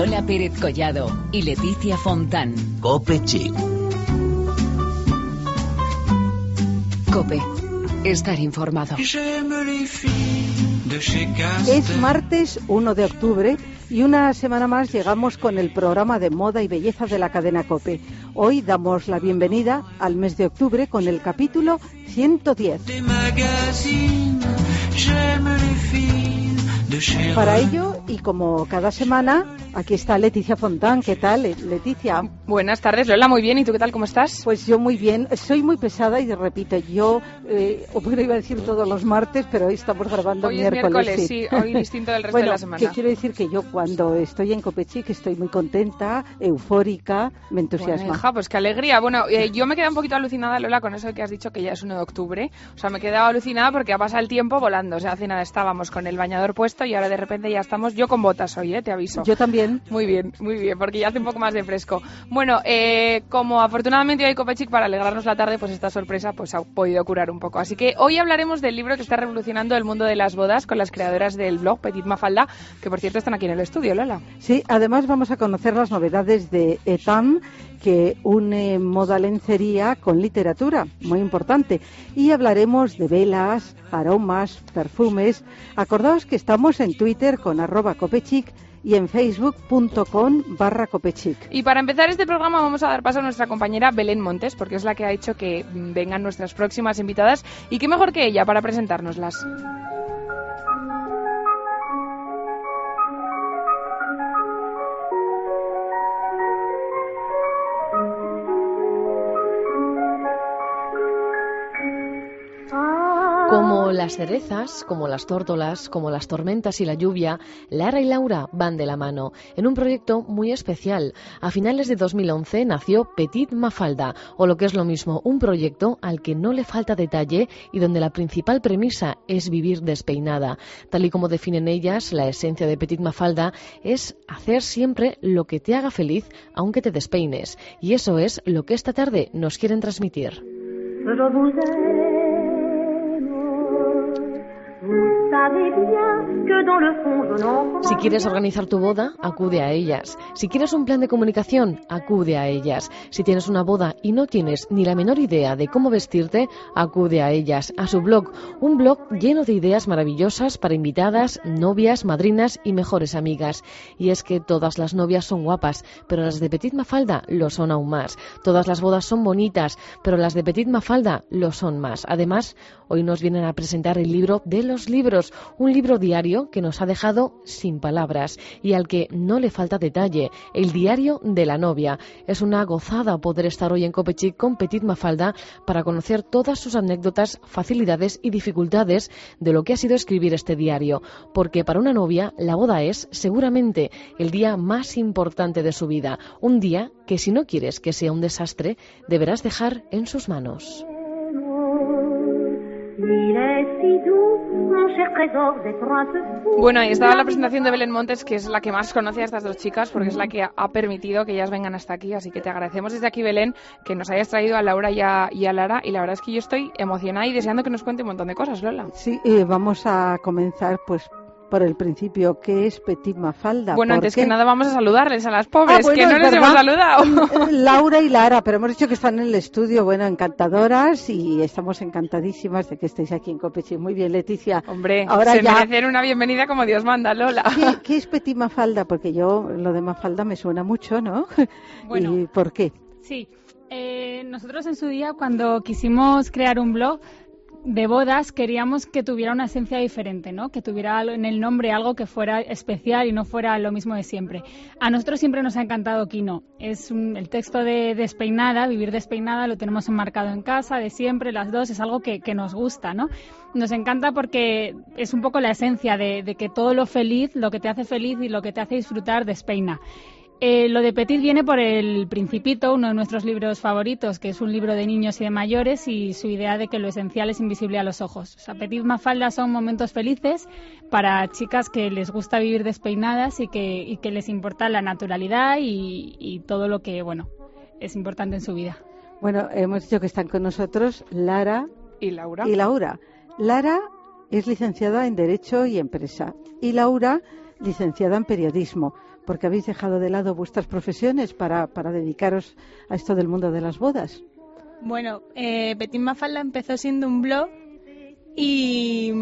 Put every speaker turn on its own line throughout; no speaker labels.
Lola Pérez Collado y Leticia Fontán.
Cope Chic.
Cope. Estar informado.
Es martes 1 de octubre y una semana más llegamos con el programa de moda y belleza de la cadena Cope. Hoy damos la bienvenida al mes de octubre con el capítulo 110. Para ello, y como cada semana, aquí está Leticia Fontán. ¿Qué tal, Leticia?
Buenas tardes, Lola, muy bien. ¿Y tú qué tal? ¿Cómo estás?
Pues yo muy bien. Soy muy pesada y repito, yo, eh, iba a decir todos los martes, pero hoy estamos grabando
hoy
miércoles.
Es miércoles, sí. hoy distinto del resto de la semana.
¿qué quiero decir que yo cuando estoy en Copechic estoy muy contenta, eufórica, me entusiasma.
Bueno, pues qué alegría. Bueno, eh, yo me quedé un poquito alucinada, Lola, con eso que has dicho que ya es 1 de octubre. O sea, me he quedado alucinada porque ha pasado el tiempo volando. O sea, hace nada estábamos con el bañador puesto y ahora de repente ya estamos. Yo con botas hoy, ¿eh? te aviso.
Yo también.
Muy bien, muy bien, porque ya hace un poco más de fresco. Bueno, eh, como afortunadamente hoy Copechic para alegrarnos la tarde, pues esta sorpresa pues ha podido curar un poco. Así que hoy hablaremos del libro que está revolucionando el mundo de las bodas con las creadoras del blog Petit Mafalda, que por cierto están aquí en el estudio, Lola.
Sí, además vamos a conocer las novedades de ETAM que une moda lencería con literatura, muy importante. Y hablaremos de velas, aromas, perfumes. Acordaos que estamos en Twitter con arroba copechic y en facebook.com barra copechic.
Y para empezar este programa vamos a dar paso a nuestra compañera Belén Montes, porque es la que ha hecho que vengan nuestras próximas invitadas. Y qué mejor que ella para presentárnoslas.
Como las cerezas, como las tórtolas, como las tormentas y la lluvia, Lara y Laura van de la mano en un proyecto muy especial. A finales de 2011 nació Petit Mafalda, o lo que es lo mismo, un proyecto al que no le falta detalle y donde la principal premisa es vivir despeinada. Tal y como definen ellas, la esencia de Petit Mafalda es hacer siempre lo que te haga feliz, aunque te despeines. Y eso es lo que esta tarde nos quieren transmitir. Si quieres organizar tu boda, acude a ellas. Si quieres un plan de comunicación, acude a ellas. Si tienes una boda y no tienes ni la menor idea de cómo vestirte, acude a ellas, a su blog. Un blog lleno de ideas maravillosas para invitadas, novias, madrinas y mejores amigas. Y es que todas las novias son guapas, pero las de Petit Mafalda lo son aún más. Todas las bodas son bonitas, pero las de Petit Mafalda lo son más. Además, hoy nos vienen a presentar el libro de los libros, un libro diario que nos ha dejado sin palabras y al que no le falta detalle, el diario de la novia. Es una gozada poder estar hoy en Copechic con Petit Mafalda para conocer todas sus anécdotas, facilidades y dificultades de lo que ha sido escribir este diario, porque para una novia la boda es seguramente el día más importante de su vida, un día que si no quieres que sea un desastre, deberás dejar en sus manos.
Bueno, ahí estaba la presentación de Belén Montes, que es la que más conoce a estas dos chicas, porque es la que ha permitido que ellas vengan hasta aquí. Así que te agradecemos desde aquí, Belén, que nos hayas traído a Laura y a, Lara. Y la verdad es que yo estoy emocionada y deseando que nos cuente un montón de cosas, Lola.
Sí, eh, vamos a comenzar pues por el principio, ¿qué es Petit Mafalda?
Bueno, antes que nada vamos a saludarles a las pobres, ah, que no les hemos saludado.
Laura y Lara, pero hemos dicho que están en el estudio, bueno, encantadoras y estamos encantadísimas de que estéis aquí en Copechi. Muy bien, Leticia.
Hombre, Ahora se ya... merecen una bienvenida como Dios manda, Lola.
¿Qué, es Petit Mafalda? Porque yo lo de Mafalda me suena mucho, ¿no?
Bueno,
¿Y por qué?
Sí, eh, nosotros en su día, cuando quisimos crear un blog, de bodas queríamos que tuviera una esencia diferente, ¿no? Que tuviera en el nombre algo que fuera especial y no fuera lo mismo de siempre. A nosotros siempre nos ha encantado Kino. Es el texto de Despeinada, Vivir Despeinada, lo tenemos enmarcado en casa, de siempre, las dos, es algo que, nos gusta, ¿no? Nos encanta porque es un poco la esencia de, de que todo lo feliz, lo que te hace feliz y lo que te hace disfrutar, despeina. Eh, lo de Petit viene por El Principito, uno de nuestros libros favoritos, que es un libro de niños y de mayores, y su idea de que lo esencial es invisible a los ojos. O sea, Petit Mafalda son momentos felices para chicas que les gusta vivir despeinadas y que, que les importa la naturalidad y, y todo lo que, bueno, es importante en su vida.
Bueno, hemos dicho que están con nosotros Lara
y Laura.
Y Laura. Lara es licenciada en Derecho y Empresa y Laura licenciada en Periodismo porque habéis dejado de lado vuestras profesiones para, para dedicaros a esto del mundo de las bodas.
Bueno, eh, Petit Mafalda empezó siendo un blog y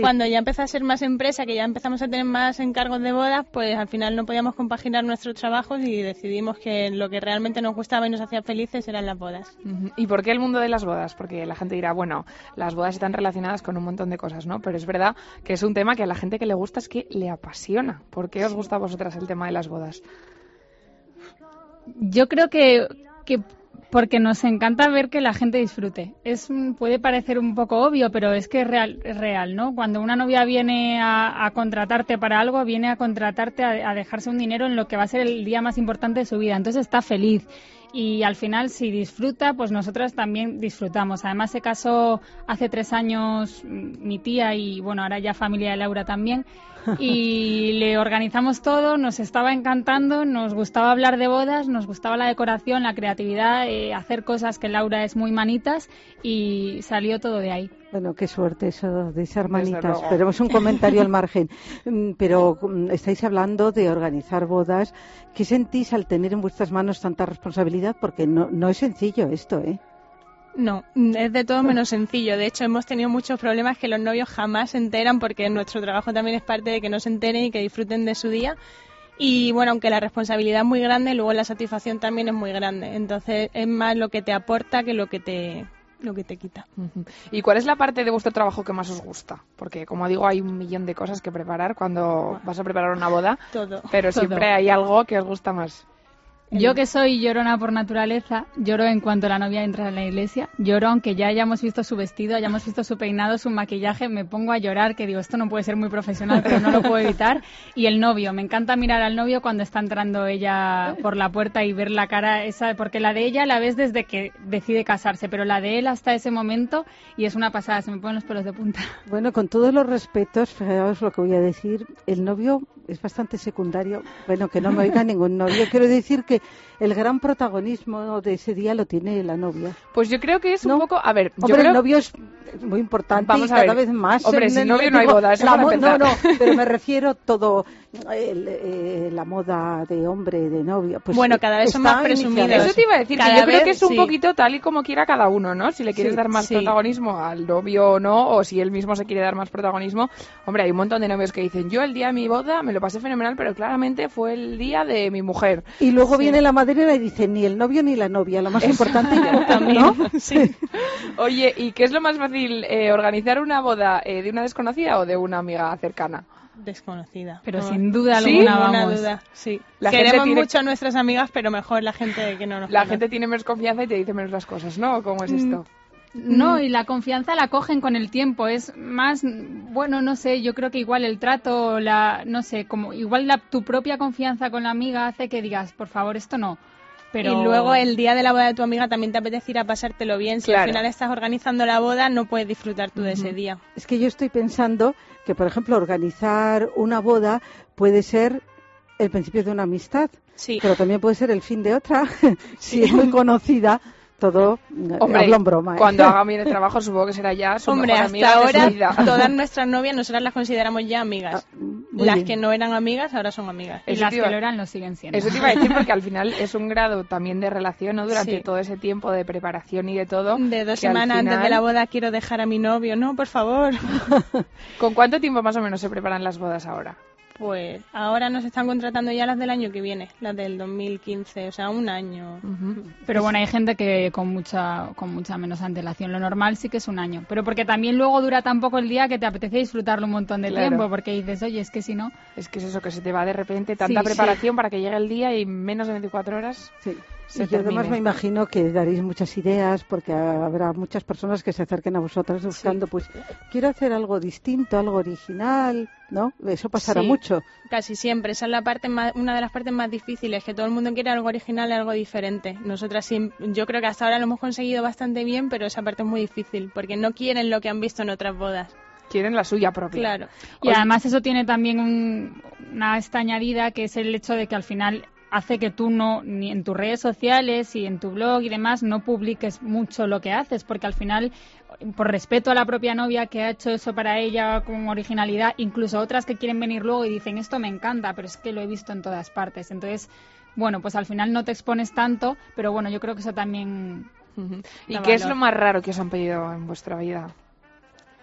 cuando ya empezó a ser más empresa, que ya empezamos a tener más encargos de bodas, pues al final no podíamos compaginar nuestros trabajos y decidimos que lo que realmente nos gustaba y nos hacía felices eran las bodas.
¿Y por qué el mundo de las bodas? Porque la gente dirá, bueno, las bodas están relacionadas con un montón de cosas, ¿no? Pero es verdad que es un tema que a la gente que le gusta es que le apasiona. ¿Por qué os gusta a vosotras el tema de las bodas?
Yo creo que, que porque nos encanta ver que la gente disfrute. Es puede parecer un poco obvio, pero es que es real, es real ¿no? Cuando una novia viene a, contratarte para algo, viene a contratarte a, a, dejarse un dinero en lo que va a ser el día más importante de su vida. Entonces está feliz y al final si disfruta, pues nosotras también disfrutamos. Además se casó hace tres años mi tía y bueno, ahora ya familia de Laura también y le organizamos todo, nos estaba encantando, nos gustaba hablar de bodas, nos gustaba la decoración, la creatividad, eh, hacer cosas que Laura es muy manitas y salió todo de ahí.
Bueno, qué suerte eso de ser manitas. Pero es un comentario al margen. Mm, pero mm, estáis hablando de organizar bodas. ¿Qué sentís al tener en vuestras manos tanta responsabilidad? Porque no, no es sencillo esto, ¿eh?
No, es de todo menos sencillo. De hecho, hemos tenido muchos problemas que los novios jamás se enteran porque nuestro trabajo también es parte de que no se enteren y que disfruten de su día. Y bueno, aunque la responsabilidad es muy grande, luego la satisfacción también es muy grande. Entonces, es más lo que te aporta que lo que te lo que te quita.
¿Y cuál es la parte de vuestro trabajo que más os gusta? Porque, como digo, hay un millón de cosas que preparar cuando vas a preparar una boda.
Todo.
Pero siempre hay algo que os gusta más.
Yo que soy llorona por naturaleza, lloro en cuanto la novia entra en la iglesia, lloro aunque ya hayamos visto su vestido, hayamos visto su peinado, su maquillaje, me pongo a llorar, que digo, esto no puede ser muy profesional, pero no lo puedo evitar. Y el novio, me encanta mirar al novio cuando está entrando ella por la puerta y ver la cara esa, porque la de ella la ves desde que decide casarse, pero la de él hasta ese momento y es una pasada, se me ponen los pelos de punta.
Bueno, con todos los respetos, fijaos lo que voy a decir, el novio es bastante secundario, bueno, que no me oiga ningún novio, quiero decir que el gran protagonismo de ese día lo tiene la novia.
Pues yo creo que es un poco, a ver,
Hombre, el novio es muy importante y cada vez más.
Hombre, sin novio no hay bodas.
no, no, pero me refiero todo eh, la moda de hombre, de novio. Pues
bueno, cada vez son más presumidos.
Eso te iba a decir, que yo creo que es un poquito tal y como quiera cada uno, ¿no? Si le quieres dar más protagonismo al novio o no, o si él mismo se quiere dar más protagonismo. Hombre, hay un montón de novios que dicen, yo el día de mi boda me lo pasé fenomenal, pero claramente fue el día de mi mujer.
Y luego viene la madrina y dice, ni el novio ni la novia, lo más importante
también. ¿no? Sí.
Oye, ¿y qué es lo más fácil, eh, organizar una boda eh, de una desconocida o de una amiga cercana?
Desconocida.
Pero sin duda alguna, vamos.
Duda, sí. Queremos mucho a nuestras amigas, pero mejor la gente que no nos
La gente tiene menos confianza y te dice menos las cosas, ¿no? ¿Cómo es esto?
Mm, no, y la confianza la cogen con el tiempo. Es más, bueno, no sé, yo creo que igual el trato, la, no sé, como igual la, tu propia confianza con la amiga hace que digas, por favor, esto no. Pero...
Y luego el día de la boda de tu amiga también te apetece ir a pasártelo bien. Si al final estás organizando la boda, no puedes disfrutar tú de ese día.
Es que yo estoy pensando que, por ejemplo, organizar una boda puede ser el principio de una amistad,
sí.
pero también puede ser el fin de otra, si es muy conocida todo
Hombre,
hablo en broma. ¿eh?
Cuando haga bien el trabajo, supongo que será ya su
Hombre,
hasta
ahora todas nuestras novias nosotras las consideramos ya amigas. Ah, las que no eran amigas ahora son amigas.
Y las que lo eran lo siguen siendo.
Eso te iba a decir porque al final es un grado también de relación, ¿no? Durante todo ese tiempo de preparación y de todo.
De dos semanas antes de la boda quiero dejar a mi novio. No, por favor.
¿Con cuánto tiempo más o menos se preparan las bodas ahora?
Pues ahora nos están contratando ya las del año que viene, las del 2015, o sea, un año.
Pero bueno, hay gente que con mucha con mucha menos antelación. Lo normal sí que es un año. Pero porque también luego dura tan poco el día que te apetece disfrutarlo un montón de tiempo, porque dices, oye, es que si no...
Es que es eso, que se te va de repente tanta preparación para que llegue el día y menos de 24 horas...
Sí. Y yo además me imagino que daréis muchas ideas porque habrá muchas personas que se acerquen a vosotras buscando, pues, quiero hacer algo distinto, algo original, ¿no? Eso pasará mucho.
Casi siempre. Esa es la parte más, una de las partes más difíciles, que todo el mundo quiere algo original y algo diferente. Nosotras, yo creo que hasta ahora lo hemos conseguido bastante bien, pero esa parte es muy difícil porque no quieren lo que han visto en otras bodas
quieren la suya propia.
Claro.
Y además eso tiene también una esta añadida que es el hecho de que al final hace que tú no, ni en tus redes sociales y en tu blog y demás, no publiques mucho lo que haces, porque al final por respeto a la propia novia que ha hecho eso para ella con originalidad, incluso otras que quieren venir luego y dicen esto me encanta, pero es que lo he visto en todas partes. Entonces, bueno, pues al final no te expones tanto, pero bueno, yo creo que eso también...
¿Y qué es lo más raro que os han pedido en vuestra vida?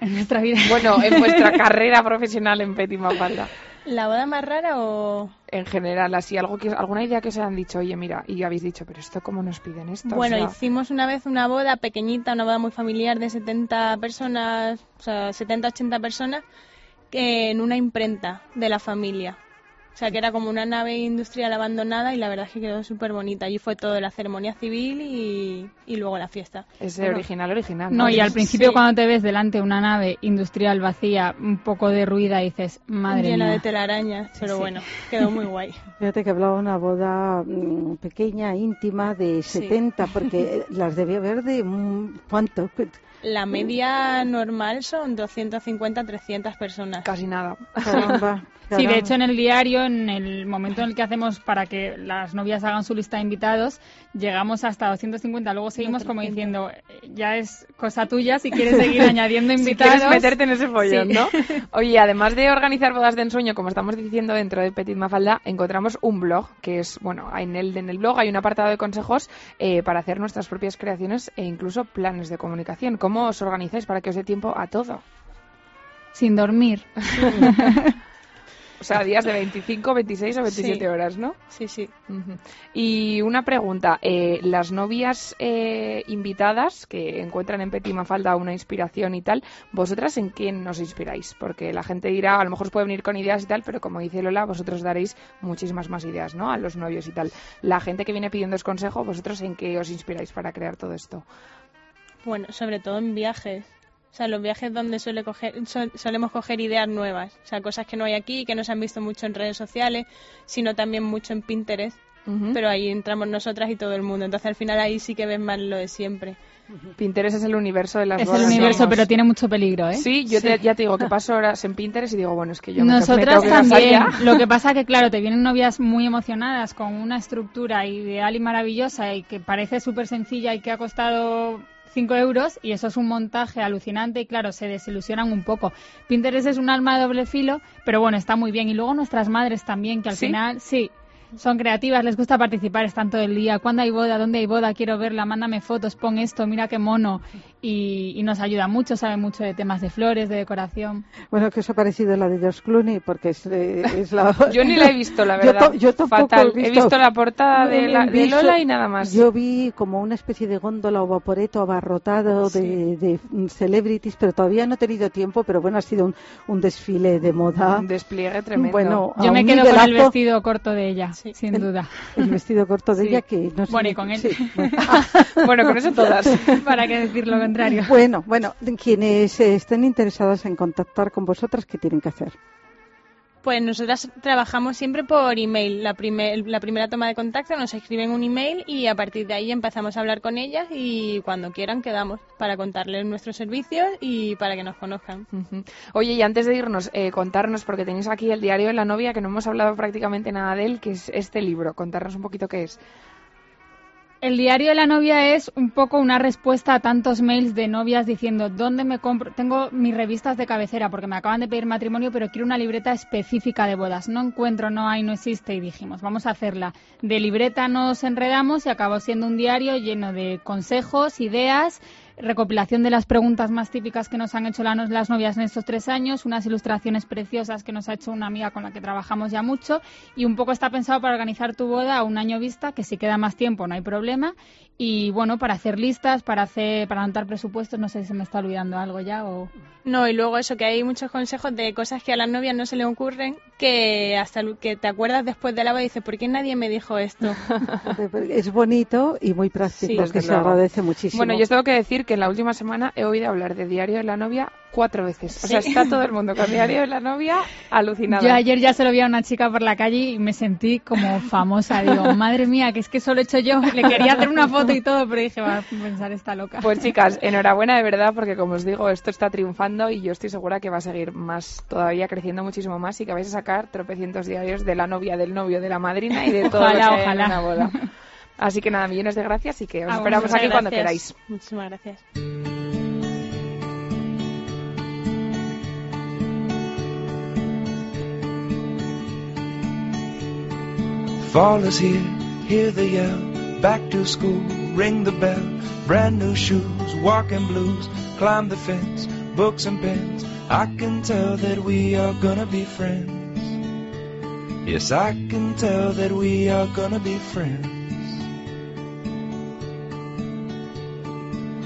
En nuestra vida.
Bueno, en vuestra carrera profesional en Petit Mafalda.
¿La boda más rara o...?
En general, así, algo que, alguna idea que os han dicho, oye, mira, y habéis dicho, pero esto cómo nos piden esto.
Bueno,
O sea,
hicimos una vez una boda pequeñita, una boda muy familiar de 70 personas, o sea, 70, 80 personas, que en una imprenta de la familia. O sea, que era como una nave industrial abandonada y la verdad es que quedó súper bonita. Allí fue todo la ceremonia civil y, y luego la fiesta.
es de original, original.
No, y al principio
Sí.
cuando te ves delante de una nave industrial vacía, un poco derruida, dices, madre
llena
mía.
de telarañas, pero
Sí.
bueno, quedó muy guay.
Fíjate que hablaba de una boda mm, pequeña, íntima, de 70, porque las debía haber de... mm, ¿Cuánto?
La media normal son 250, 300 personas.
Casi nada.
Caramba,
Sí, de hecho en el diario, en el momento en el que hacemos para que las novias hagan su lista de invitados, llegamos hasta 250. Luego seguimos como
300.
diciendo, eh, ya es cosa tuya si quieres seguir añadiendo
Si
invitados.
quieres meterte en ese follón,
Sí.
¿no? Oye, además de organizar bodas de ensueño, como estamos diciendo dentro de Petit Mafalda, encontramos un blog que es, bueno, en el, en el blog hay un apartado de consejos eh, para hacer nuestras propias creaciones e incluso planes de comunicación. ¿Cómo os organizáis para que os dé tiempo a todo?
Sin dormir.
O sea, días de 25, 26 o 27
Sí.
horas, ¿no?
Sí, sí.
Y una pregunta, eh, las novias eh, invitadas que encuentran en Petit Mafalda una inspiración y tal, ¿vosotras en quién nos inspiráis? Porque la gente dirá, a lo mejor os puede venir con ideas y tal, pero como dice Lola, vosotros daréis muchísimas más ideas, ¿no? A los novios y tal. La gente que viene pidiendo consejo, ¿vosotros en qué os inspiráis para crear todo esto?
Bueno, sobre todo en viajes. O sea, los viajes donde suele coger, sol- solemos coger ideas nuevas. O sea, cosas que no hay aquí, que no se han visto mucho en redes sociales, sino también mucho en Pinterest. Pero ahí entramos nosotras y todo el mundo. Entonces al final ahí sí que ves más lo de siempre.
Pinterest es el universo de las
Es
bodas.
el universo, pero tiene mucho peligro, ¿eh?
Sí, yo te- ya te digo que paso horas en Pinterest y digo, bueno, es que yo me- me
Nosotras
tengo que casar
también.
ya.
Lo que pasa que, claro, te vienen novias muy emocionadas con una estructura ideal y maravillosa y que parece súper sencilla y que ha costado 5 euros y eso es un montaje alucinante y, claro, se desilusionan un poco. Pinterest es un alma de doble filo, pero bueno, está muy bien. Y luego nuestras madres también, que al
¿Sí?
final, sí. Son creativas, les gusta participar, están todo el día. ¿Cuándo hay boda? ¿Dónde hay boda? Quiero verla, mándame fotos, pon esto, mira qué mono. Y, y nos ayuda mucho, sabe mucho de temas de flores, de decoración.
Bueno, ¿qué os ha parecido la de George Clooney? Porque es, eh, es la...
Yo ni la he visto, la
Yo
verdad.
to- yo tampoco
Fatal.
he visto-
la portada de, la- de Lola y nada más.
Yo vi como una especie de góndola o vaporeto abarrotado de, de, celebrities, pero todavía no he tenido tiempo, pero bueno, ha sido un, un desfile de moda.
Un despliegue tremendo.
Bueno,
Yo me quedo con el vestido corto de ella,
Sí.
sin
El-
duda.
el vestido corto de
Sí.
ella que no sé
Bueno, y con él.
bueno.
bueno, con eso todas.
¿Para qué decir lo contrario?
Bueno, bueno, quienes estén interesadas en contactar con vosotras, ¿qué tienen que hacer?
Pues nosotras trabajamos siempre por email. La, la primera toma de contacto nos escriben un email y a partir de ahí empezamos a hablar con ellas y cuando quieran quedamos para contarles nuestros servicios y para que nos conozcan.
Oye, y antes de irnos, eh, contarnos, porque tenéis aquí el diario de la novia, que no hemos hablado prácticamente nada de él, que es este libro. Contarnos un poquito qué es.
El diario de la novia es un poco una respuesta a tantos mails de novias diciendo dónde me compro. Tengo mis revistas de cabecera porque me acaban de pedir matrimonio, pero quiero una libreta específica de bodas. No encuentro, no hay, no existe. Y dijimos, vamos a hacerla. De libreta nos enredamos y acabó siendo un diario lleno de consejos, ideas, recopilación de las preguntas más típicas que nos han hecho la- las novias en estos tres años, unas ilustraciones preciosas que nos ha hecho una amiga con la que trabajamos ya mucho y un poco está pensado para organizar tu boda a un año vista, que si queda más tiempo no hay problema y bueno, para hacer listas, para hacer para anotar presupuestos, no sé si se me está olvidando algo ya o
No, y luego eso, que hay muchos consejos de cosas que a las novias no se le ocurren, que hasta que te acuerdas después de la boda y dices, ¿por qué nadie me dijo esto?
Es bonito y muy práctico,
Sí.
que
Desde
se
luego.
agradece muchísimo.
Bueno, yo tengo que decir que en la última semana he oído hablar de Diario de la Novia cuatro veces. O sea, está todo el mundo con Diario de la Novia alucinado.
Yo ayer ya se lo vi a una chica por la calle y me sentí como famosa. Digo, madre mía, que es que solo he hecho yo. Le quería hacer una foto y todo, pero dije, va a pensar esta loca.
Pues chicas, enhorabuena de verdad, porque como os digo, esto está triunfando y yo estoy segura que va a seguir más, todavía creciendo muchísimo más y que vais a sacar tropecientos diarios de la novia, del novio, de la madrina y de todo
Ojalá,
lo que hay en
ojalá.
una boda. Así que nada, millones de gracias y que os
ah,
esperamos aquí
gracias.
cuando queráis.
Muchísimas gracias.
Fall is here, hear the yell. Back to school, ring the bell. Brand new shoes, walking blues. Climb the fence, books and pens. I can tell that we are gonna be friends. Yes, I can tell that we are gonna be friends.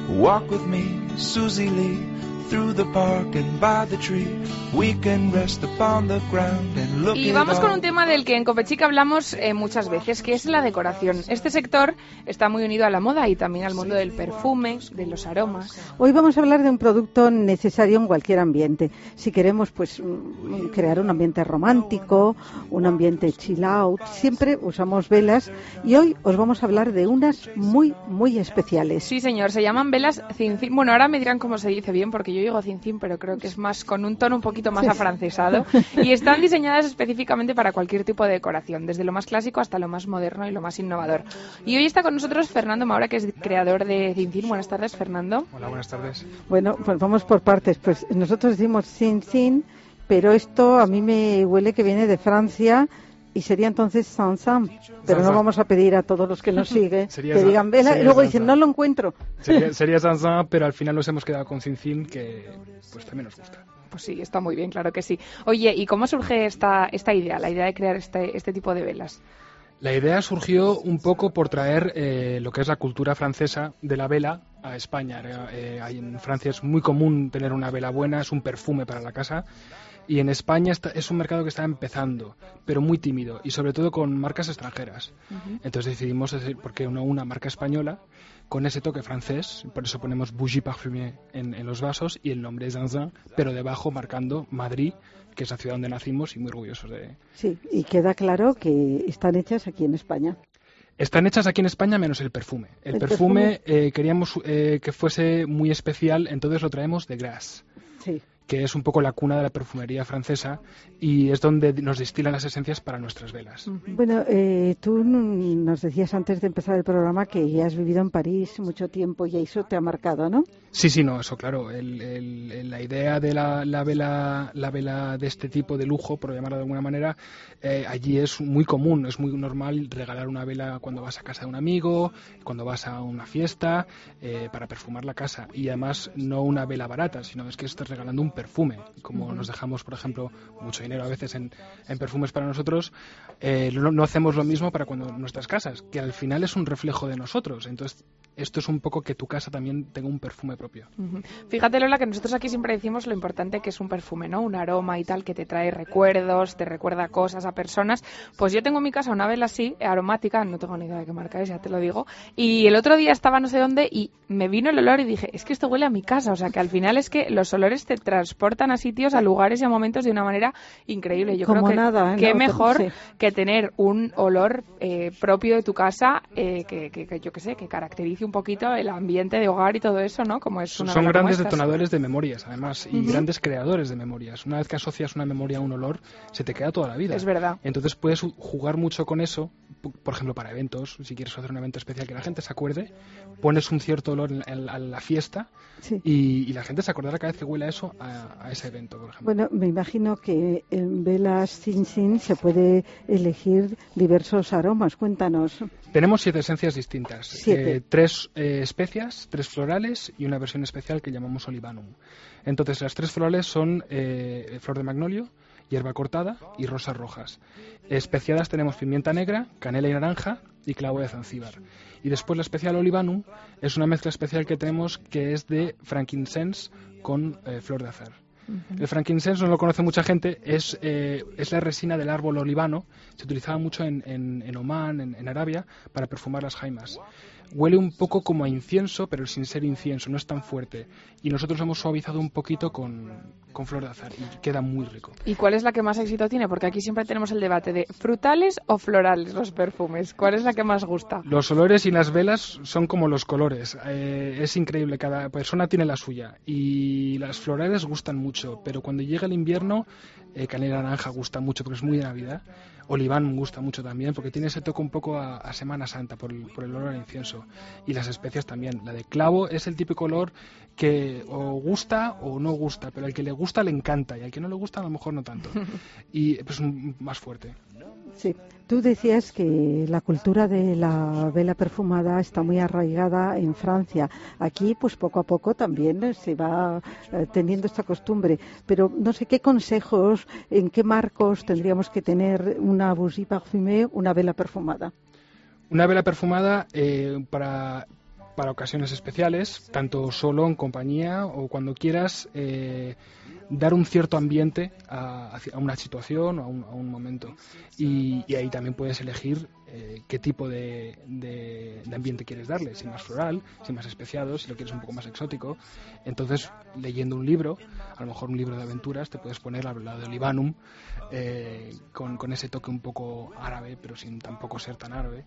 Walk with me, Susie Lee, through the park and by the tree. We can rest upon the ground and look
Y
at
vamos con un tema del que en Copechic hablamos eh, muchas veces, que es la decoración. Este sector está muy unido a la moda y también al mundo del perfume, de los aromas.
Hoy vamos a hablar de un producto necesario en cualquier ambiente. Si queremos pues mm, crear un ambiente romántico, un ambiente chill out, siempre usamos velas y hoy os vamos a hablar de unas muy muy especiales.
Sí, señor, se llaman velas cincin. Bueno, ahora me dirán cómo se dice bien, porque yo digo cincin, pero creo que es más con un tono un poquito más afrancesado. Y están diseñadas específicamente para cualquier tipo de decoración, desde lo más clásico hasta lo más moderno y lo más innovador. Y hoy está con nosotros Fernando Maura, que es creador de cincin. Buenas tardes, Fernando.
Hola, buenas tardes.
Bueno, pues vamos por partes. Pues nosotros decimos sin, pero esto a mí me huele que viene de Francia y sería entonces Sansan. Pero no
Sansan.
vamos a pedir a todos los que nos siguen que
San-
digan vela y luego
Sansan.
dicen no lo encuentro.
Sería, sería Sansan, pero al final nos hemos quedado con Cincin, que pues también nos gusta.
Pues sí, está muy bien, claro que sí. Oye, ¿y cómo surge esta, esta idea, la idea de crear este, este tipo de velas?
La idea surgió un poco por traer eh, lo que es la cultura francesa de la vela a España. Eh, en Francia es muy común tener una vela buena, es un perfume para la casa. Y en España está- es un mercado que está empezando, pero muy tímido, y sobre todo con marcas extranjeras. Entonces decidimos hacer, ¿por qué no una marca española con ese toque francés? Por eso ponemos Bougie Parfumée en, en los vasos y el nombre es Zanzin, pero debajo marcando Madrid, que es la ciudad donde nacimos y muy orgullosos de,
Sí, y queda claro que están hechas aquí en España.
están hechas aquí en España menos el perfume. El,
El
perfume, eh, queríamos eh, que fuese muy especial, entonces lo traemos de Grasse,
Sí.
Que es un poco la cuna de la perfumería francesa y es donde nos destilan las esencias para nuestras velas.
Bueno, eh, tú nos decías antes de empezar el programa que ya has vivido en París mucho tiempo y eso te ha marcado, ¿no?
Sí, sí, no, eso claro. El- el- la idea de la, la vela, la vela de este tipo de lujo, por llamarlo de alguna manera, eh, allí es muy común, es muy normal regalar una vela cuando vas a casa de un amigo, cuando vas a una fiesta, eh, para perfumar la casa. Y además no una vela barata, sino es que estás regalando un perfume. Como nos dejamos, por ejemplo, mucho dinero a veces en, en perfumes para nosotros, eh, no, no hacemos lo mismo para cuando nuestras casas, que al final es un reflejo de nosotros. Entonces, esto es un poco que tu casa también tenga un perfume propio.
Fíjate, Lola, que nosotros aquí siempre decimos lo importante que es un perfume, ¿no? Un aroma y tal que te trae recuerdos, te recuerda cosas a personas. Pues yo tengo en mi casa una vela así, aromática, no tengo ni idea de qué marca es, ya te lo digo. Y el otro día estaba no sé dónde y me vino el olor y dije, es que esto huele a mi casa. O sea, que al final es que los olores te transportan a sitios, a lugares y a momentos de una manera increíble. Yo
Como
creo que
nada, ¿eh?
qué
No,
mejor
sí.
que tener un olor eh, propio de tu casa eh, que, que- que yo qué sé, que caracterice un poquito el ambiente de hogar y todo eso, ¿no? Como es
Son
una
son
como
grandes detonadores de memorias, además, y grandes creadores de memorias. Una vez que asocias una memoria a un olor, se te queda toda la vida.
Es verdad.
Entonces puedes jugar mucho con eso, por ejemplo, para eventos. Si quieres hacer un evento especial que la gente se acuerde, pones un cierto olor en, la fiesta
Sí.
y, y la gente se acordará cada vez que huela eso a, a ese evento, por ejemplo.
Bueno, me imagino que en velas Sin Sin se puede elegir diversos aromas. Cuéntanos.
Tenemos siete esencias distintas.
Siete.
Eh, tres eh, especias, tres florales y una versión especial que llamamos olivanum. Entonces, las tres florales son eh, flor de magnolio, hierba cortada y rosas rojas. Especiadas tenemos pimienta negra, canela y naranja y clavo de zanzíbar. Y después la especial olivanum es una mezcla especial que tenemos que es de frankincense con flor de azar. El frankincense no lo conoce mucha gente, es, eh, es la resina del árbol olivano, se utilizaba mucho en, en, Omán, en, en Arabia, para perfumar las jaimas. Huele un poco como a incienso, pero sin ser incienso, no es tan fuerte. Y nosotros hemos suavizado un poquito con, con flor de azar y queda muy rico.
¿Y cuál es la que más éxito tiene? Porque aquí siempre tenemos el debate de frutales o florales los perfumes. ¿Cuál es la que más gusta?
Los olores y las velas son como los colores. eh, es increíble, cada persona tiene la suya. Y las florales gustan mucho, pero cuando llega el invierno, eh, canela naranja gusta mucho porque es muy de Navidad. Oliván gusta mucho también porque tiene ese toque un poco a, a Semana Santa por el, por el olor al incienso. Y las especias también. La de clavo es el típico olor que o gusta o no gusta, pero al que le gusta le encanta y al que no le gusta a lo mejor no tanto. Y pues más fuerte.
Sí, tú decías que la cultura de la vela perfumada está muy arraigada en Francia. Aquí, pues poco a poco también se va eh, teniendo esta costumbre. Pero no sé qué consejos, en qué marcos tendríamos que tener una bougie parfumée, una vela perfumada.
Una vela perfumada eh, para para ocasiones especiales, tanto solo en compañía o cuando quieras eh, dar un cierto ambiente a, una situación o a un, momento. Y, ahí también puedes elegir eh, qué tipo de, ambiente quieres darle, si más floral, si más especiado, si lo quieres un poco más exótico. Entonces, leyendo un libro, a lo mejor un libro de aventuras, te puedes poner al lado de Olivanum, eh, con, ese toque un poco árabe, pero sin tampoco ser tan árabe.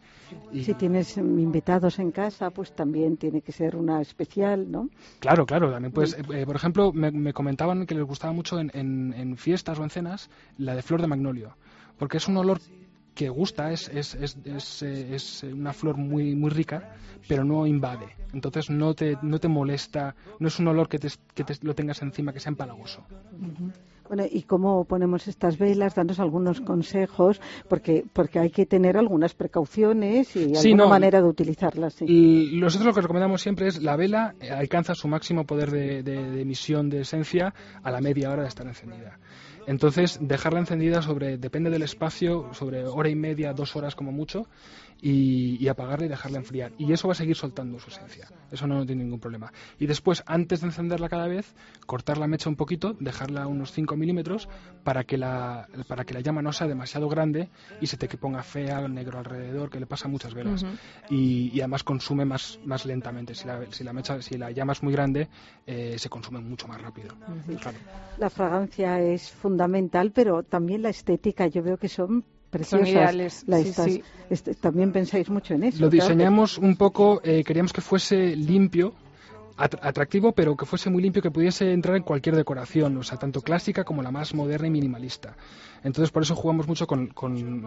Y... Si tienes invitados en casa, pues también tiene que ser una especial, ¿no?
Claro, claro, también puedes, eh, por ejemplo, me, comentaban que les gustaba mucho en, en, fiestas o en cenas la de flor de magnolio, porque es un olor que gusta, es, es, es, es, es una flor muy, muy rica, pero no invade. Entonces no te, no te molesta, no es un olor que, te, que te lo tengas encima, que sea empalagoso.
Bueno, ¿y cómo ponemos estas velas? Danos algunos consejos, porque, porque hay que tener algunas precauciones y alguna manera de utilizarlas.
Y nosotros lo que recomendamos siempre es la vela alcanza su máximo poder de, de emisión de esencia a la media hora de estar encendida. Entonces, dejarla encendida sobre, depende del espacio, sobre hora y media, dos horas como mucho, y, apagarla y dejarla enfriar. Y eso va a seguir soltando su esencia. Eso no, tiene ningún problema. Y después, antes de encenderla cada vez, cortar la mecha un poquito, dejarla a unos 5 milímetros para que, la, para que la llama no sea demasiado grande y se te que ponga fea, negro alrededor, que le pasa a muchas velas. y, además consume más, más lentamente. Si la, si la, mecha, si la llama es muy grande, eh, se consume mucho más rápido.
La fragancia es fundamental, pero también la estética. Yo veo que son preciosas. Este, también pensáis mucho en eso.
Lo diseñamos un poco, eh, queríamos que fuese limpio, atractivo, pero que fuese muy limpio, que pudiese entrar en cualquier decoración, o sea, tanto clásica como la más moderna y minimalista. Entonces, por eso jugamos mucho con,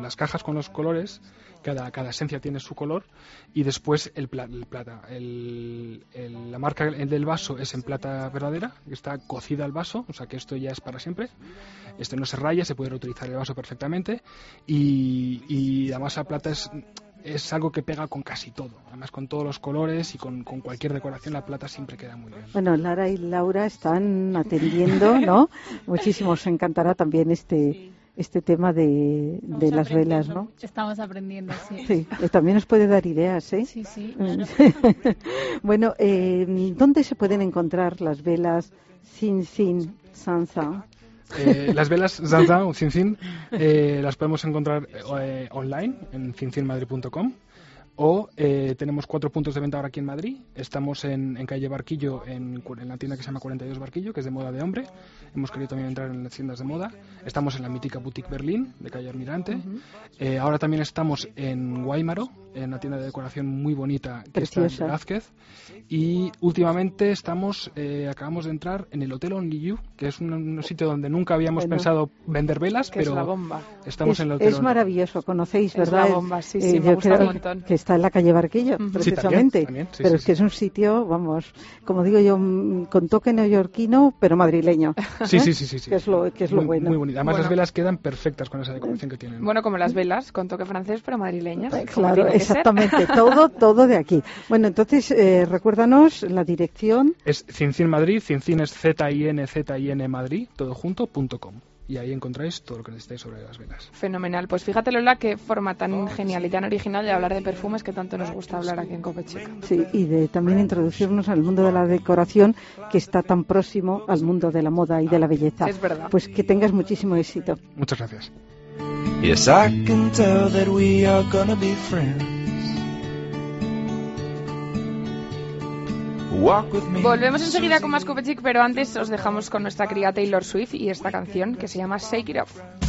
las cajas, con los colores, cada, cada esencia tiene su color, y después el, plata. la marca del vaso es en plata verdadera, está cocida al vaso, o sea que esto ya es para siempre. Este no se raya, se puede reutilizar el vaso perfectamente, y, y además la plata es es algo que pega con casi todo. Además, con todos los colores y con, cualquier decoración, la plata siempre queda muy bien.
Bueno, Lara y Laura están atendiendo, ¿no? Muchísimo. Os encantará también este este tema de, de las velas, ¿no?
Estamos aprendiendo, sí.
Sí, también nos puede dar ideas, ¿eh?
Sí, sí.
bueno, eh, ¿dónde se pueden encontrar las velas Sin Sin Sansa?
Eh, las velas Zaza o Cincin eh, las podemos encontrar eh, online en cincinmadrid.com o eh, tenemos cuatro puntos de venta ahora aquí en Madrid. Estamos en, calle Barquillo, en, la tienda que se llama 42 Barquillo, que es de moda de hombre. Hemos querido también entrar en las tiendas de moda. Estamos en la mítica Boutique Berlín, de calle Almirante. Eh, ahora también estamos en Guaymaro, en una tienda de decoración muy bonita que está en Velázquez. Y últimamente estamos, eh, acabamos de entrar en el Hotel Only You, que es un, sitio donde nunca habíamos pensado vender velas, pero estamos en el Hotel
Es maravilloso, conocéis, ¿verdad?
Es la bomba, sí, sí, me gusta un montón
está en la calle Barquillo, precisamente. pero es que es un sitio, vamos, como digo yo, con toque neoyorquino, pero madrileño.
Sí, ¿eh? sí, sí, sí,
Que es lo, que es lo bueno.
Muy bonito. Además, las velas quedan perfectas con esa decoración que tienen.
Bueno, como las velas, con toque francés, pero madrileñas. Eh,
claro, exactamente. todo, todo de aquí. Bueno, entonces, eh, recuérdanos la dirección.
Es Cincin Madrid, Cincin es Z-I-N, Z-I-N Madrid, todo junto, punto com y ahí encontráis todo lo que necesitáis sobre las velas.
Fenomenal. Pues fíjate, Lola, qué forma tan genial y tan original de hablar de perfumes que tanto nos gusta hablar aquí en Copechica.
Sí, y de también introducirnos al mundo de la decoración que está tan próximo al mundo de la moda y de la belleza.
Es verdad.
Pues que tengas muchísimo éxito.
Muchas gracias.
Yes, I can tell that we are gonna be friends.
Volvemos enseguida con más Chic, pero antes os dejamos con nuestra querida Taylor Swift y esta canción que se llama Shake It Off.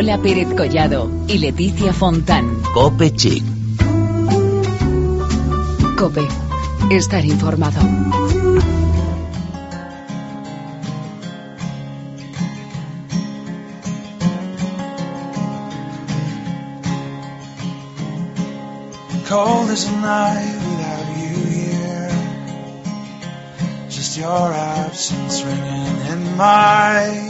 Lola Pérez Collado y Leticia Fontán.
Cope Chic.
Cope. Estar informado.
Cold as a night without you here. Just your absence ringing in my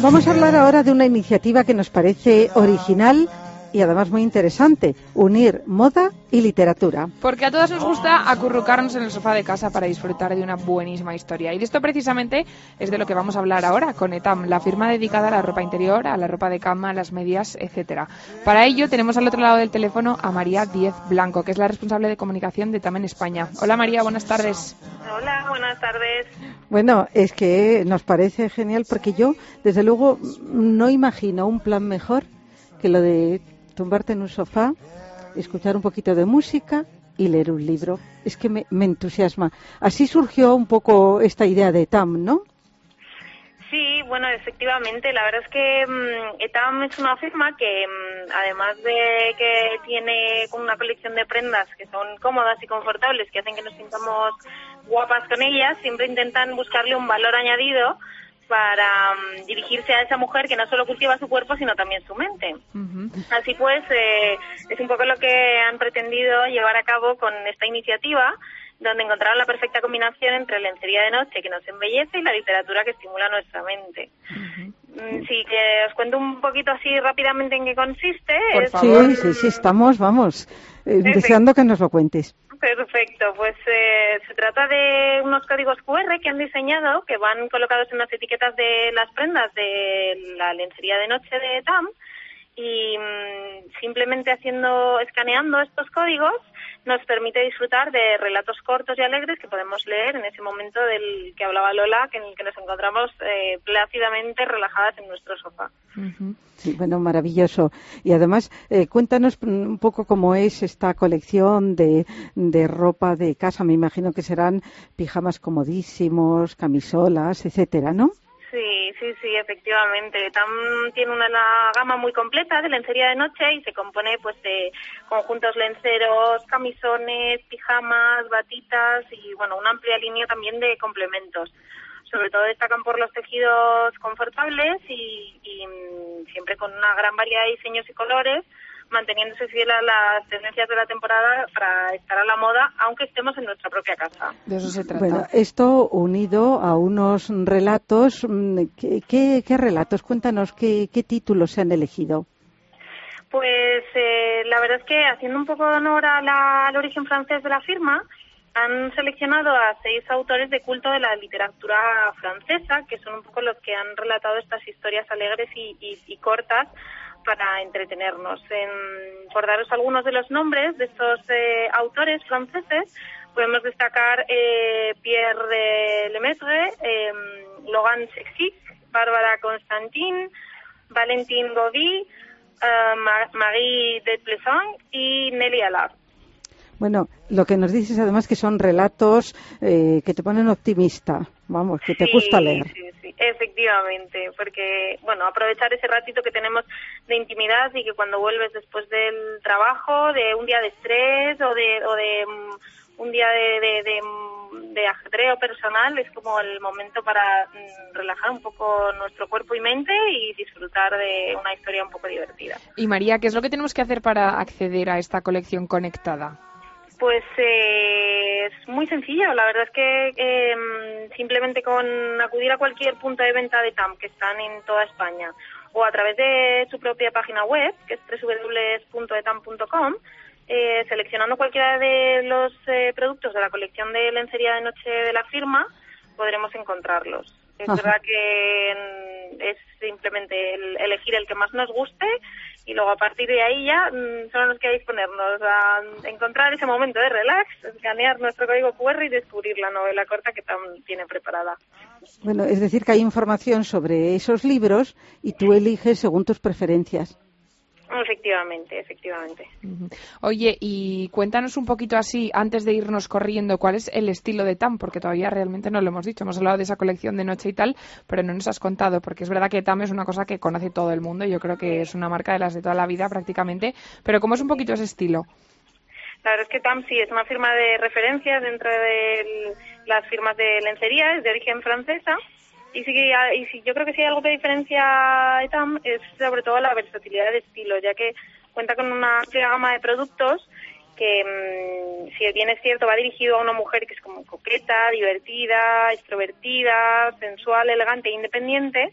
Vamos a hablar ahora de una iniciativa que nos parece original y además muy interesante, unir moda y literatura.
Porque a todas nos gusta acurrucarnos en el sofá de casa para disfrutar de una buenísima historia. Y de esto precisamente es de lo que vamos a hablar ahora con ETAM, la firma dedicada a la ropa interior, a la ropa de cama, a las medias, etcétera. Para ello tenemos al otro lado del teléfono a María Diez Blanco, que es la responsable de comunicación de TAM en España. Hola María, buenas tardes.
Hola, buenas tardes.
Bueno, es que nos parece genial porque yo, desde luego, no imagino un plan mejor que lo de tumbarte en un sofá, escuchar un poquito de música y leer un libro. Es que me, entusiasma. Así surgió un poco esta idea de TAM, ¿no?
Sí, bueno, efectivamente, la verdad es que mm, ETAM es una firma que, mm, además de que tiene una colección de prendas que son cómodas y confortables, que hacen que nos sintamos guapas con ellas, siempre intentan buscarle un valor añadido para mm, dirigirse a esa mujer que no solo cultiva su cuerpo, sino también su mente. Así pues, eh, es un poco lo que han pretendido llevar a cabo con esta iniciativa, donde encontraron la perfecta combinación entre lencería de noche que nos embellece y la literatura que estimula nuestra mente. Mm, Sí, que os cuento un poquito así rápidamente en qué consiste. Es-
Sí, sí, sí, estamos, vamos, eh, deseando que nos lo cuentes.
Perfecto, pues eh, se trata de unos códigos QR que han diseñado, que van colocados en las etiquetas de las prendas de la lencería de noche de TAM y mm, simplemente haciendo, escaneando estos códigos nos permite disfrutar de relatos cortos y alegres que podemos leer en ese momento del que hablaba Lola, que en el que nos encontramos eh, plácidamente relajadas en nuestro sofá.
Sí, bueno, maravilloso. Y además, eh, cuéntanos un poco cómo es esta colección de, de ropa de casa. Me imagino que serán pijamas comodísimos, camisolas, etcétera, ¿no?
Sí, sí, sí, efectivamente. TAM tiene una gama muy completa de lencería de noche y se compone pues de conjuntos lenceros, camisones, pijamas, batitas y bueno, una amplia línea también de complementos. Sobre todo destacan por los tejidos confortables y, y, mm, siempre con una gran variedad de diseños y colores, manteniéndose fiel a las tendencias de la temporada para estar a la moda, aunque estemos en nuestra propia casa.
De eso se trata.
Bueno, esto unido a unos relatos. mm, ¿Qué, qué- qué relatos? Cuéntanos qué, qué títulos se han elegido.
Pues eh, la verdad es que haciendo un poco de honor a la- al origen francés de la firma, han seleccionado a seis autores de culto de la literatura francesa, que son un poco los que han relatado estas historias alegres y, y- y cortas para entretenernos. En- por daros algunos de los nombres de estos eh, autores franceses, podemos destacar eh, Pierre Lemaitre, eh, Logan Sexic, Bárbara Constantin, Valentin Gaudy, eh, Ma- Marie de Plesson y Nelly Alard.
Bueno, lo que nos dices además que son relatos eh, que te ponen optimista, vamos, que te
Sí,
gusta leer.
Sí, sí, efectivamente, porque, bueno, aprovechar ese ratito que tenemos de intimidad y que cuando vuelves después del trabajo, de un día de estrés o de, o de mm, un día de, de, de, mm, de ajetreo personal, es como el momento para mm, relajar un poco nuestro cuerpo y mente y disfrutar de una historia un poco divertida.
Y María, ¿qué es lo que tenemos que hacer para acceder a esta colección conectada?
Pues eh, es muy sencillo. La verdad es que eh, simplemente con acudir a cualquier punto de venta de TAM que están en toda España o a través de su propia página web, que es www.etam.com, eh, seleccionando cualquiera de los eh, productos de la colección de lencería de noche de la firma, podremos encontrarlos. Es
Ajá.
verdad que mm, es simplemente el- elegir el que más nos guste y luego a partir de ahí ya mm, solo nos queda disponernos a encontrar ese momento de relax, escanear nuestro código QR y descubrir la novela corta que Tam tiene preparada.
Bueno, es decir, que hay información sobre esos libros y tú eliges según tus preferencias.
Efectivamente, efectivamente.
Oye, y cuéntanos un poquito así, antes de irnos corriendo, cuál es el estilo de TAM, porque todavía realmente no lo hemos dicho. Hemos hablado de esa colección de noche y tal, pero no nos has contado, porque es verdad que TAM es una cosa que conoce todo el mundo. Yo creo que es una marca de las de toda la vida prácticamente. Pero ¿cómo es un poquito ese estilo?
La verdad es que TAM sí es una firma de referencia dentro de las firmas de lencería, es de origen francesa. Y sí que y sí, yo creo que sí hay algo que diferencia a TAM es sobre todo la versatilidad de estilo, ya que cuenta con una amplia gama de productos que, mm, si bien es cierto, va dirigido a una mujer que es como coqueta, divertida, extrovertida, sensual, elegante e independiente,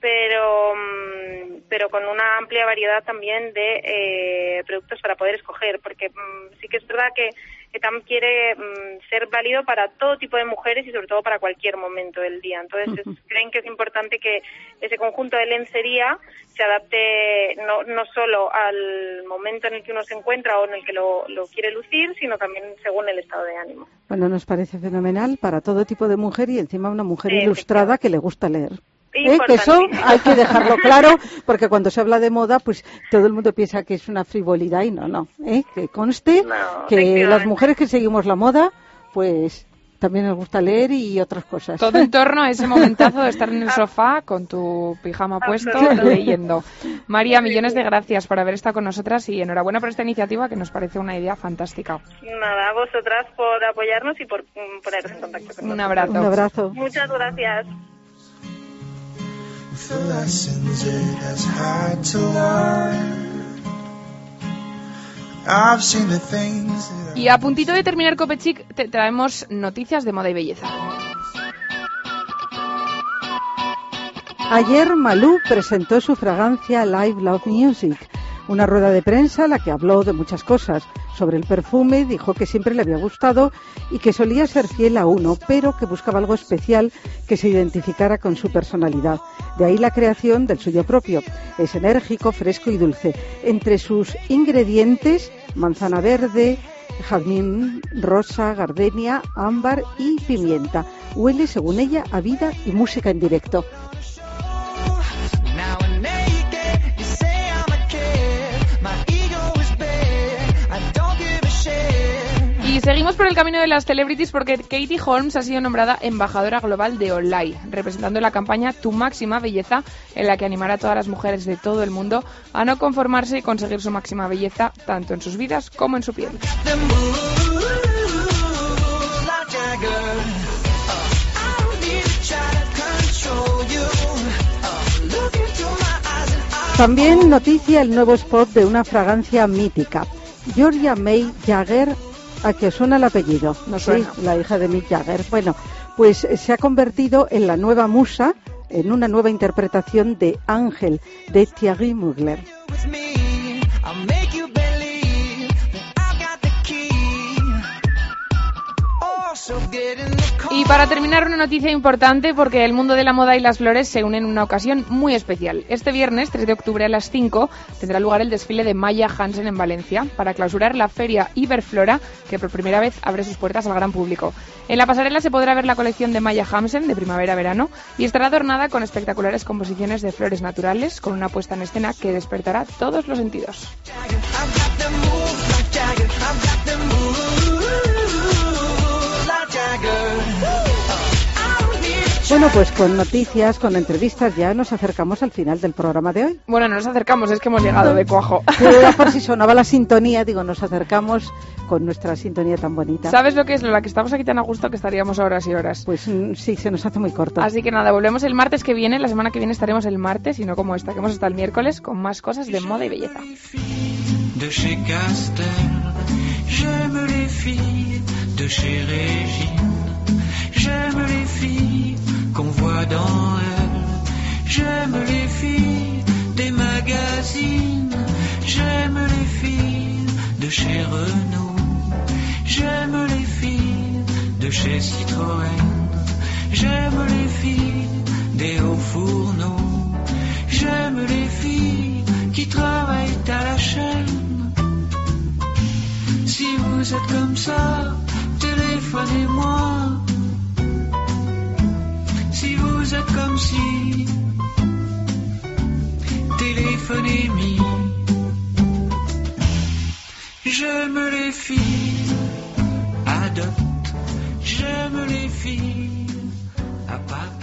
pero mm, pero con una amplia variedad también de eh, productos para poder escoger porque mm, sí que es verdad que, que TAM quiere mm, ser válido para todo tipo de mujeres y sobre todo para cualquier momento del día. Entonces es- creen que es importante que ese conjunto de lencería se adapte no, no solo al momento en el que uno se encuentra o en el que lo, lo quiere lucir sino también según el estado de ánimo.
Bueno, nos parece fenomenal para todo tipo de mujer y encima una mujer
Sí,
ilustrada que le gusta leer. ¿Eh? Que eso hay que dejarlo claro, porque cuando se habla de moda, pues todo el mundo piensa que es una frivolidad y no, no. ¿eh? Que conste
No,
que las mujeres que seguimos la moda, pues también nos gusta leer y otras cosas.
Todo en torno a ese momentazo de estar en el sofá con tu pijama puesto
Absolutamente.
leyendo. María, millones de gracias por haber estado con nosotras y enhorabuena por esta iniciativa que nos parece una idea fantástica.
nada a vosotras por apoyarnos y por mm, poneros en contacto con
Un
nosotros.
abrazo.
Un abrazo.
Muchas gracias.
The lessons it has had to learn. I've seen the things that
Y a puntito de terminar Copechic, te traemos noticias de moda y belleza.
Ayer Malú presentó su fragancia Live Love Music, una rueda de prensa en la que habló de muchas cosas. Sobre el perfume dijo que siempre le había gustado y que solía ser fiel a uno, pero que buscaba algo especial que se identificara con su personalidad. De ahí la creación del suyo propio. Es enérgico, fresco y dulce. Entre sus ingredientes, manzana verde, jazmín rosa, gardenia, ámbar y pimienta. Huele, según ella, a vida y música en directo.
Y seguimos por el camino de las celebrities porque Katie Holmes ha sido nombrada embajadora global de Olay, representando la campaña Tu máxima belleza, en la que animará a todas las mujeres de todo el mundo a no conformarse y conseguir su máxima belleza, tanto en sus vidas como en su piel.
También noticia el nuevo spot de una fragancia mítica. Georgia May Jagger, ¿a que os suena el apellido?
No suena.
Sí, la hija de Mick Jagger. Bueno, pues eh, se ha convertido en la nueva musa, en una nueva interpretación de Ángel, de Thierry Mugler.
Y para terminar, una noticia importante porque el mundo de la moda y las flores se unen en una ocasión muy especial. Este viernes, 3 de octubre a las 5, tendrá lugar el desfile de Maya Hansen en Valencia para clausurar la feria Iberflora, que por primera vez abre sus puertas al gran público. En la pasarela se podrá ver la colección de Maya Hansen de primavera-verano y estará adornada con espectaculares composiciones de flores naturales, con una puesta en escena que despertará todos los sentidos.
Bueno, pues con noticias, con entrevistas, ya nos acercamos al final del programa de hoy.
Bueno, no nos acercamos, es que hemos llegado de cuajo.
Pero por si sonaba la sintonía, digo, nos acercamos con nuestra sintonía tan bonita.
¿Sabes lo que es? Lola? que estamos aquí tan a gusto que estaríamos horas y horas.
Pues mm, sí, se nos hace muy corto.
Así que nada, volvemos el martes que viene. La semana que viene estaremos el martes y no como esta, que hemos estado el miércoles con más cosas de moda y belleza.
de chez Castel. J'aime les filles de chez Régine. J'aime les filles des magazines. J'aime les filles de chez Renault. J'aime les filles de chez Citroën. J'aime les filles des hauts fourneaux. J'aime les filles qui travaillent à la chaîne. Si vous êtes comme ça, téléphonez-moi. Êtes comme si, téléphonez-moi. J'aime les filles, adopte. J'aime les filles, à papa.